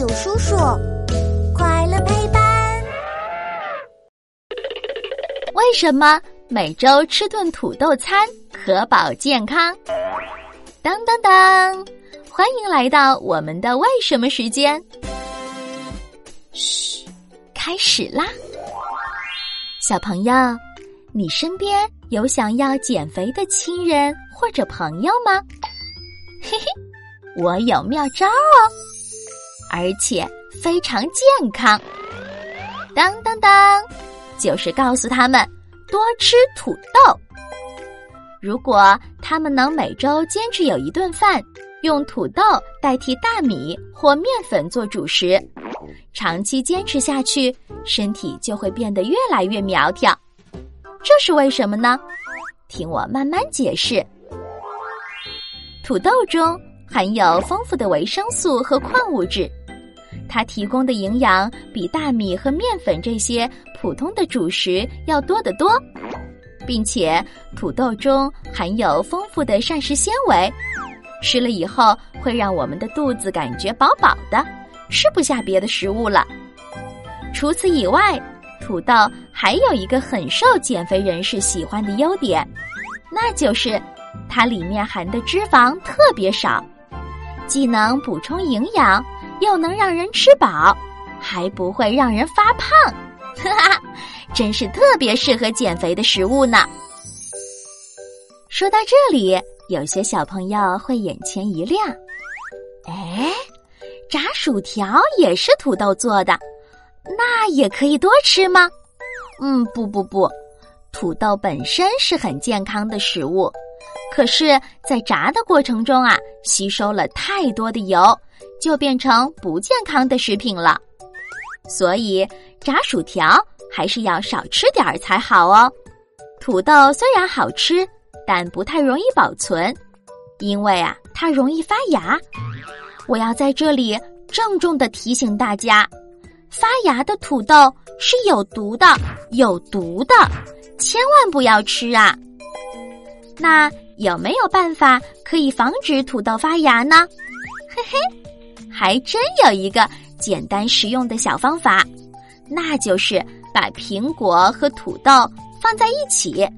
有叔叔，快乐陪伴。为什么每周吃顿土豆餐可保健康？当当当！欢迎来到我们的为什么时间。嘘，开始啦！小朋友，你身边有想要减肥的亲人或者朋友吗？嘿嘿，我有妙招哦，而且非常健康。当当当，就是告诉他们多吃土豆。如果他们能每周坚持有一顿饭，用土豆代替大米或面粉做主食，长期坚持下去，身体就会变得越来越苗条。这是为什么呢？听我慢慢解释。土豆中含有丰富的维生素和矿物质，它提供的营养比大米和面粉这些普通的主食要多得多，并且土豆中含有丰富的膳食纤维，吃了以后会让我们的肚子感觉饱饱的，吃不下别的食物了。除此以外，土豆还有一个很受减肥人士喜欢的优点，那就是。它里面含的脂肪特别少，既能补充营养，又能让人吃饱，还不会让人发胖，哈哈，真是特别适合减肥的食物呢。说到这里，有些小朋友会眼前一亮，哎，炸薯条也是土豆做的，那也可以多吃吗？嗯，不不不，土豆本身是很健康的食物。可是，在炸的过程中啊，吸收了太多的油，就变成不健康的食品了。所以，炸薯条还是要少吃点儿才好哦。土豆虽然好吃，但不太容易保存，因为啊，它容易发芽。我要在这里郑重的提醒大家，发芽的土豆是有毒的，有毒的，千万不要吃啊！那。有没有办法可以防止土豆发芽呢？嘿嘿，还真有一个简单实用的小方法，那就是把苹果和土豆放在一起。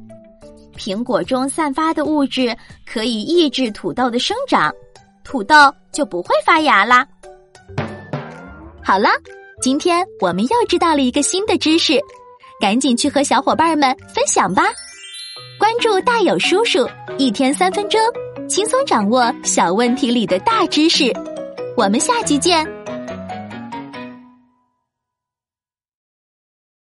苹果中散发的物质可以抑制土豆的生长，土豆就不会发芽啦。好了，今天我们又知道了一个新的知识，赶紧去和小伙伴们分享吧。关注大有叔叔，一天三分钟，轻松掌握小问题里的大知识。我们下集见。